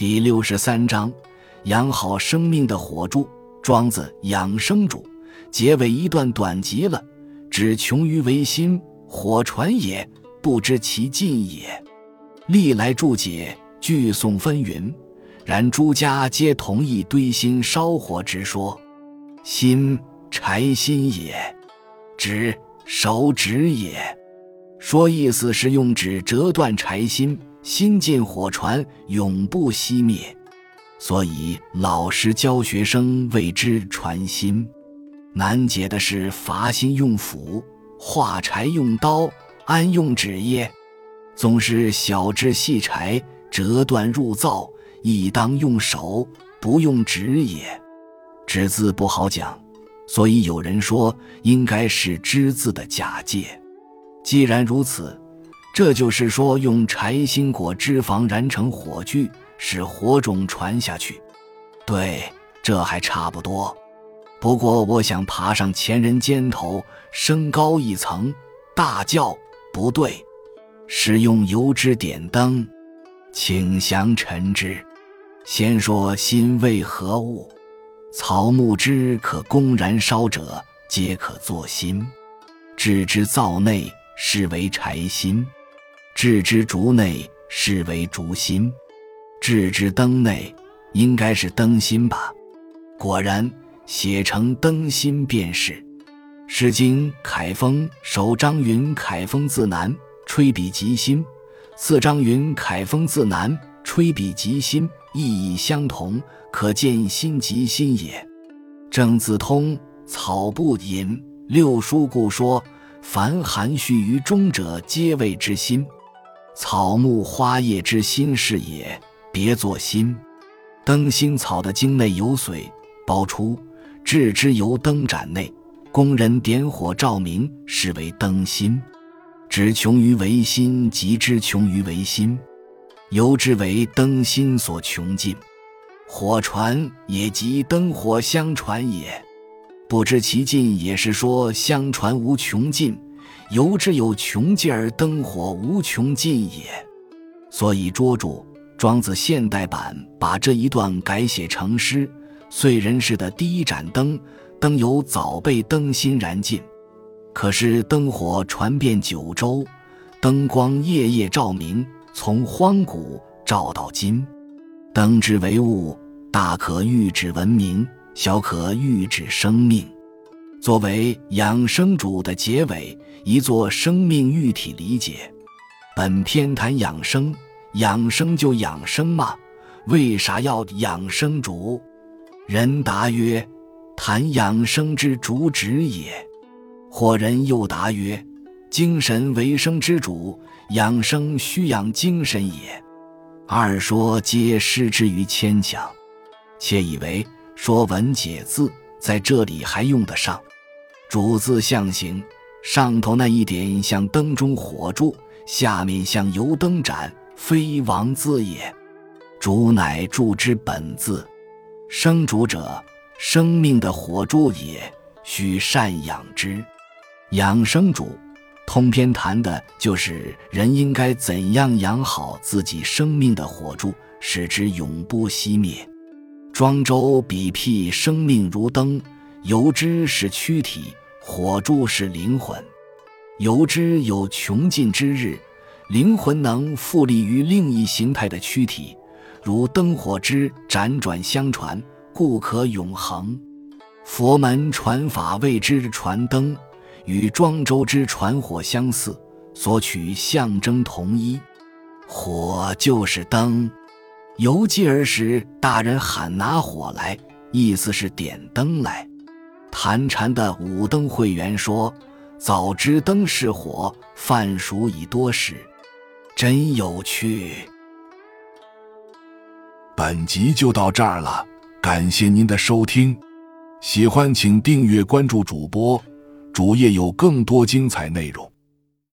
第六十三章，养好生命的火柱。庄子养生主，结尾一段短极了，只穷于为心，火传也，不知其尽也。历来注解据颂纷纭，然诸家皆同意堆心烧火之说。心柴心也，指手指也。说意思是用纸折断柴心。心进火传，永不熄灭，所以老师教学生谓之传心。难解的是伐心用斧，化柴用刀，安用纸耶？总是小枝细柴，折断入灶，亦当用手，不用纸也。纸字不好讲，所以有人说应该是之字的假借。既然如此。这就是说，用柴心果脂肪燃成火炬，使火种传下去。对，这还差不多。不过，我想爬上前人肩头，升高一层，大叫：“不对！使用油脂点灯，请详陈之。先说心为何物？草木之可供燃烧者，皆可作心。置之灶内，是为柴心。”置之烛内，是为烛心；置之灯内，应该是灯芯吧？果然，写成灯芯便是。《诗经·凯风》首张云：“凯风自南，吹笔即心。”次章云：“凯风自南，吹笔即心。”意义相同，可见心即心也。正字通《草部引》六书故说：“凡含蓄于中者，皆谓之心。”草木花叶之心是也，别作心。灯芯草的茎内有水，包出，置之油灯盏内，工人点火照明，是为灯芯。只穷于为心，即之穷于为心，由之为灯芯所穷尽。火传也即灯火相传也，不知其尽，也是说相传无穷尽。由之有穷尽而灯火无穷尽也，所以捉住庄子现代版把这一段改写成诗。燧人氏的第一盏灯，灯油早被灯芯燃尽，可是灯火传遍九州，灯光夜夜照明，从荒古照到今。灯之为物，大可喻指文明，小可喻指生命。作为养生主的结尾，一作生命喻体理解。本篇谈养生，养生就养生嘛？为啥要养生主？人答曰：谈养生之主旨也。或人又答曰：精神为生之主，养生需养精神也。二说皆失之于牵强，且以为《说文解字》在这里还用得上。主字象形，上头那一点像灯中火柱，下面像油灯盏，非王字也。主乃柱之本字，生主者，生命的火柱也，须善养之。养生主，通篇谈的就是人应该怎样养好自己生命的火柱，使之永不熄灭。庄周比辟生命如灯，油脂是躯体。火柱是灵魂，油之有穷尽之日，灵魂能复立于另一形态的躯体，如灯火之辗转相传，故可永恒。佛门传法谓之传灯，与庄周之传火相似，所取象征同一。火就是灯，游记儿时大人喊拿火来，意思是点灯来。谈禅的五灯会员说：“早知灯是火，饭熟已多时。”真有趣。本集就到这儿了，感谢您的收听。喜欢请订阅关注主播，主页有更多精彩内容。